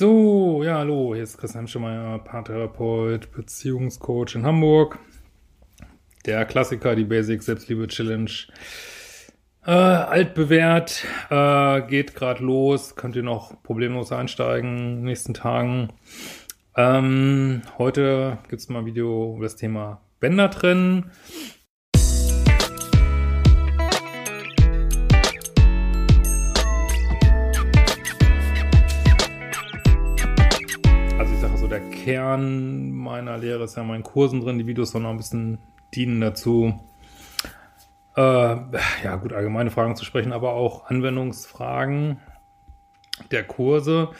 So, ja, hallo, hier ist Christian Schemeier, Paartherapeut, Beziehungscoach in Hamburg. Der Klassiker, die Basic Selbstliebe Challenge. Äh, altbewährt, äh, geht gerade los, könnt ihr noch problemlos einsteigen in den nächsten Tagen. Ähm, heute gibt es mal ein Video über das Thema Bänder trennen. Kern meiner Lehre ist ja in meinen Kursen drin. Die Videos sollen noch ein bisschen dienen dazu, äh, ja gut, allgemeine Fragen zu sprechen, aber auch Anwendungsfragen der Kurse.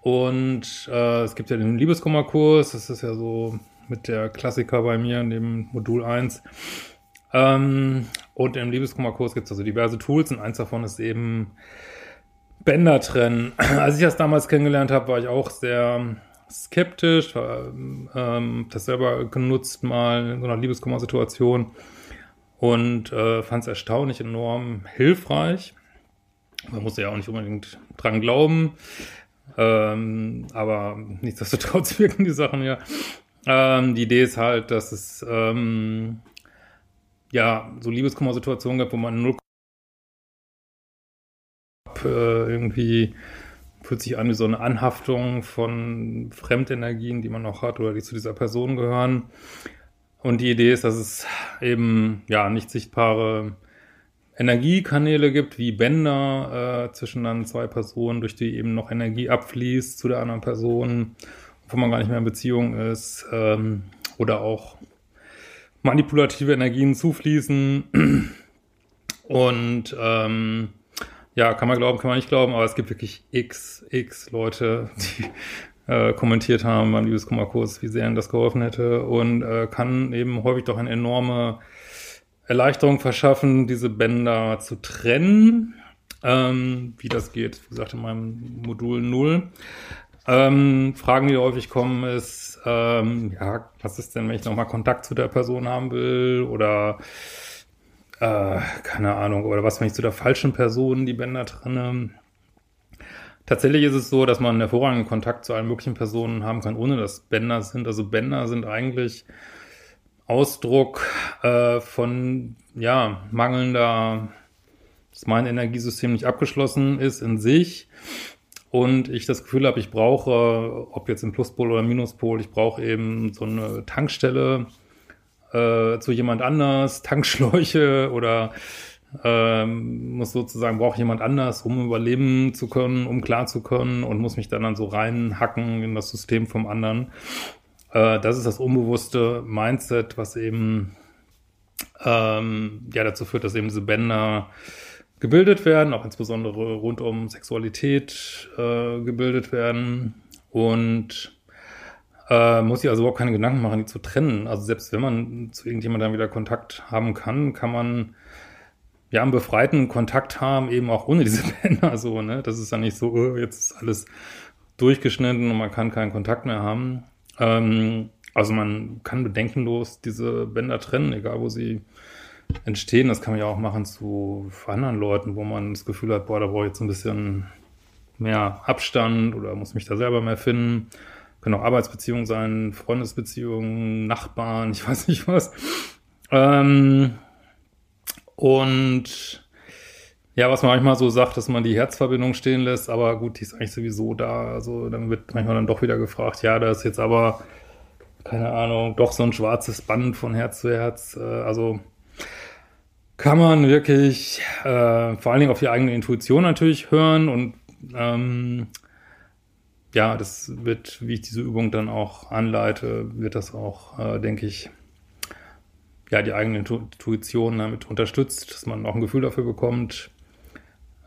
Und äh, es gibt ja den Liebeskummerkurs, das ist ja so mit der Klassiker bei mir in dem Modul 1. Ähm, und im Liebeskummerkurs gibt es also diverse Tools und eins davon ist eben Bänder trennen. Als ich das damals kennengelernt habe, war ich auch sehr skeptisch, ähm, das selber genutzt mal in so einer Liebeskummer-Situation und äh, fand es erstaunlich enorm hilfreich. Man musste ja auch nicht unbedingt dran glauben, ähm, aber nichtsdestotrotz wirken die Sachen ja. Ähm, die Idee ist halt, dass es ähm, ja so Liebeskummer-Situationen gibt, wo man null äh, irgendwie fühlt sich an wie so eine Anhaftung von Fremdenergien, die man noch hat oder die zu dieser Person gehören. Und die Idee ist, dass es eben ja nicht sichtbare Energiekanäle gibt, wie Bänder äh, zwischen dann zwei Personen, durch die eben noch Energie abfließt zu der anderen Person, wo man gar nicht mehr in Beziehung ist, ähm, oder auch manipulative Energien zufließen. Und ähm, ja, kann man glauben, kann man nicht glauben, aber es gibt wirklich x, x Leute, die äh, kommentiert haben beim Liebeskummerkurs, wie sehr ihnen das geholfen hätte und äh, kann eben häufig doch eine enorme Erleichterung verschaffen, diese Bänder zu trennen. Ähm, wie das geht, wie gesagt, in meinem Modul 0. Ähm, Fragen, die häufig kommen, ist, ähm, ja, was ist denn, wenn ich nochmal Kontakt zu der Person haben will oder äh, keine Ahnung, oder was, wenn ich zu der falschen Person die Bänder trenne? Tatsächlich ist es so, dass man hervorragenden Kontakt zu allen möglichen Personen haben kann, ohne dass Bänder sind. Also Bänder sind eigentlich Ausdruck äh, von ja mangelnder, dass mein Energiesystem nicht abgeschlossen ist in sich und ich das Gefühl habe, ich brauche, ob jetzt im Pluspol oder Minuspol, ich brauche eben so eine Tankstelle äh, zu jemand anders, Tankschläuche oder ähm, muss sozusagen, braucht jemand anders, um überleben zu können, um klar zu können und muss mich dann, dann so reinhacken in das System vom anderen. Äh, das ist das unbewusste Mindset, was eben ähm, ja dazu führt, dass eben diese Bänder gebildet werden, auch insbesondere rund um Sexualität äh, gebildet werden und äh, muss ich also überhaupt keine Gedanken machen, die zu trennen. Also selbst wenn man zu irgendjemandem wieder Kontakt haben kann, kann man ja, einen befreiten Kontakt haben, eben auch ohne diese Bänder so, ne? Das ist dann nicht so, oh, jetzt ist alles durchgeschnitten und man kann keinen Kontakt mehr haben. Ähm, also man kann bedenkenlos diese Bänder trennen, egal wo sie entstehen. Das kann man ja auch machen zu anderen Leuten, wo man das Gefühl hat, boah, da brauche ich jetzt ein bisschen mehr Abstand oder muss mich da selber mehr finden. Können auch Arbeitsbeziehungen sein, Freundesbeziehungen, Nachbarn, ich weiß nicht was. Ähm, und ja, was man manchmal so sagt, dass man die Herzverbindung stehen lässt, aber gut, die ist eigentlich sowieso da. Also dann wird manchmal dann doch wieder gefragt, ja, da ist jetzt aber, keine Ahnung, doch so ein schwarzes Band von Herz zu Herz. Äh, also kann man wirklich äh, vor allen Dingen auf die eigene Intuition natürlich hören und ähm, ja, das wird, wie ich diese Übung dann auch anleite, wird das auch, äh, denke ich, ja, die eigene Intuition damit unterstützt, dass man auch ein Gefühl dafür bekommt,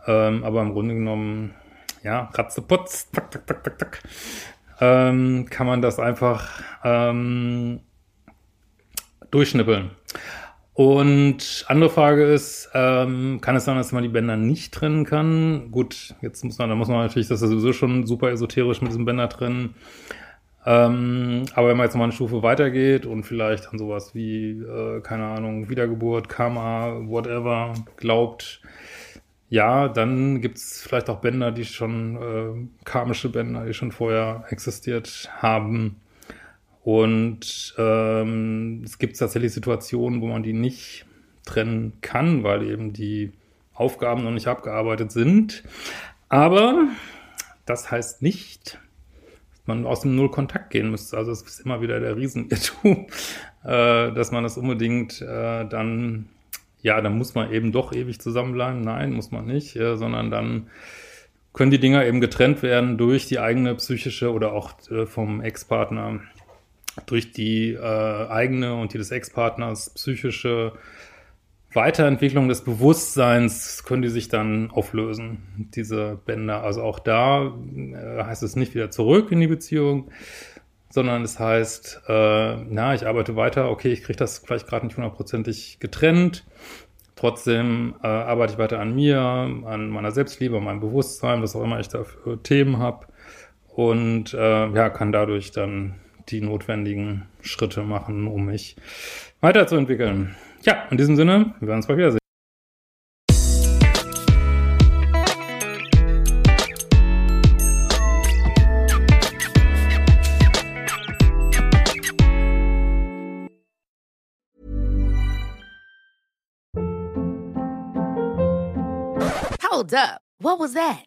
Ähm, aber im Grunde genommen, ja, ratzeputz, tak, tak, tak, tak, tak, ähm, kann man das einfach ähm, durchschnippeln. Und andere Frage ist, ähm, kann es sein, dass man die Bänder nicht trennen kann? Gut, jetzt muss man, da muss man natürlich, das ist sowieso schon super esoterisch mit diesem Bänder trennen. Ähm, aber wenn man jetzt mal eine Stufe weitergeht und vielleicht an sowas wie, äh, keine Ahnung, Wiedergeburt, Karma, whatever, glaubt, ja, dann gibt es vielleicht auch Bänder, die schon, äh, karmische Bänder, die schon vorher existiert haben. Und ähm, es gibt tatsächlich Situationen, wo man die nicht trennen kann, weil eben die Aufgaben noch nicht abgearbeitet sind. Aber das heißt nicht, dass man aus dem Null Kontakt gehen müsste. Also es ist immer wieder der Riesenirrtum, äh, dass man das unbedingt äh, dann, ja, dann muss man eben doch ewig zusammenbleiben. Nein, muss man nicht, äh, sondern dann können die Dinger eben getrennt werden durch die eigene psychische oder auch äh, vom Ex-Partner durch die äh, eigene und die des Ex-Partners psychische Weiterentwicklung des Bewusstseins können die sich dann auflösen, diese Bänder. Also auch da äh, heißt es nicht wieder zurück in die Beziehung, sondern es heißt, äh, na, ich arbeite weiter, okay, ich kriege das vielleicht gerade nicht hundertprozentig getrennt, trotzdem äh, arbeite ich weiter an mir, an meiner Selbstliebe, an meinem Bewusstsein, was auch immer ich da für Themen habe und äh, ja, kann dadurch dann die notwendigen Schritte machen, um mich weiterzuentwickeln. Ja, in diesem Sinne, wir werden uns bald wiedersehen. Hold up. What was that?